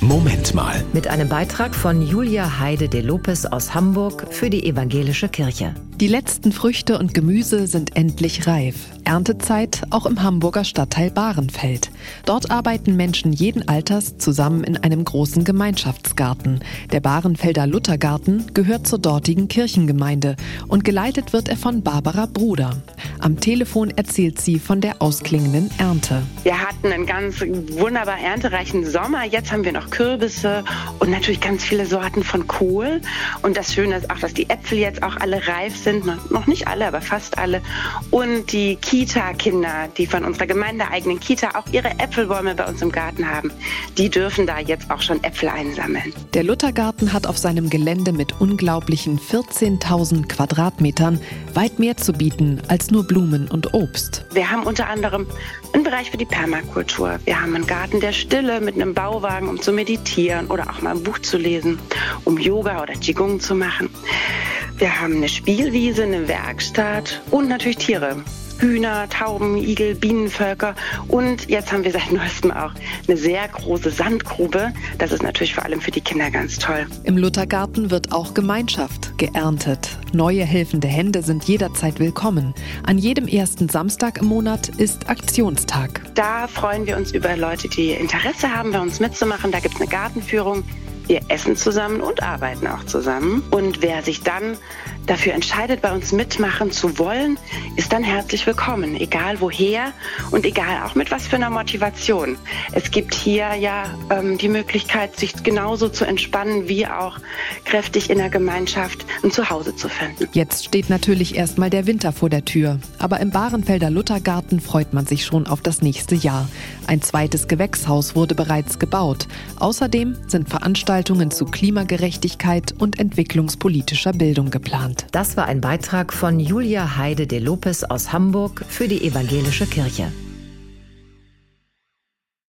Moment mal. Mit einem Beitrag von Julia Heide de Lopez aus Hamburg für die Evangelische Kirche. Die letzten Früchte und Gemüse sind endlich reif. Erntezeit auch im Hamburger Stadtteil Bahrenfeld. Dort arbeiten Menschen jeden Alters zusammen in einem großen Gemeinschaftsgarten. Der Bahrenfelder Luthergarten gehört zur dortigen Kirchengemeinde und geleitet wird er von Barbara Bruder. Am Telefon erzählt sie von der ausklingenden Ernte. Wir hatten einen ganz wunderbar erntereichen Sommer. Jetzt haben wir noch Kürbisse und natürlich ganz viele Sorten von Kohl. Und das Schöne ist auch, dass die Äpfel jetzt auch alle reif sind sind, noch nicht alle, aber fast alle. Und die Kita-Kinder, die von unserer gemeindeeigenen Kita auch ihre Äpfelbäume bei uns im Garten haben, die dürfen da jetzt auch schon Äpfel einsammeln. Der Luthergarten hat auf seinem Gelände mit unglaublichen 14.000 Quadratmetern weit mehr zu bieten als nur Blumen und Obst. Wir haben unter anderem einen Bereich für die Permakultur. Wir haben einen Garten der Stille mit einem Bauwagen, um zu meditieren oder auch mal ein Buch zu lesen, um Yoga oder Qigong zu machen. Wir haben eine Spielwiese, eine Werkstatt und natürlich Tiere. Hühner, Tauben, Igel, Bienenvölker und jetzt haben wir seit neuestem auch eine sehr große Sandgrube. Das ist natürlich vor allem für die Kinder ganz toll. Im Luthergarten wird auch Gemeinschaft geerntet. Neue helfende Hände sind jederzeit willkommen. An jedem ersten Samstag im Monat ist Aktionstag. Da freuen wir uns über Leute, die Interesse haben, bei uns mitzumachen. Da gibt es eine Gartenführung. Wir essen zusammen und arbeiten auch zusammen. Und wer sich dann dafür entscheidet, bei uns mitmachen zu wollen, ist dann herzlich willkommen, egal woher und egal auch mit was für einer Motivation. Es gibt hier ja ähm, die Möglichkeit, sich genauso zu entspannen, wie auch kräftig in der Gemeinschaft ein Zuhause zu finden. Jetzt steht natürlich erstmal der Winter vor der Tür. Aber im Bahrenfelder Luthergarten freut man sich schon auf das nächste Jahr. Ein zweites Gewächshaus wurde bereits gebaut. Außerdem sind Veranstaltungen zu Klimagerechtigkeit und entwicklungspolitischer Bildung geplant. Das war ein Beitrag von Julia Heide de Lopez aus Hamburg für die Evangelische Kirche.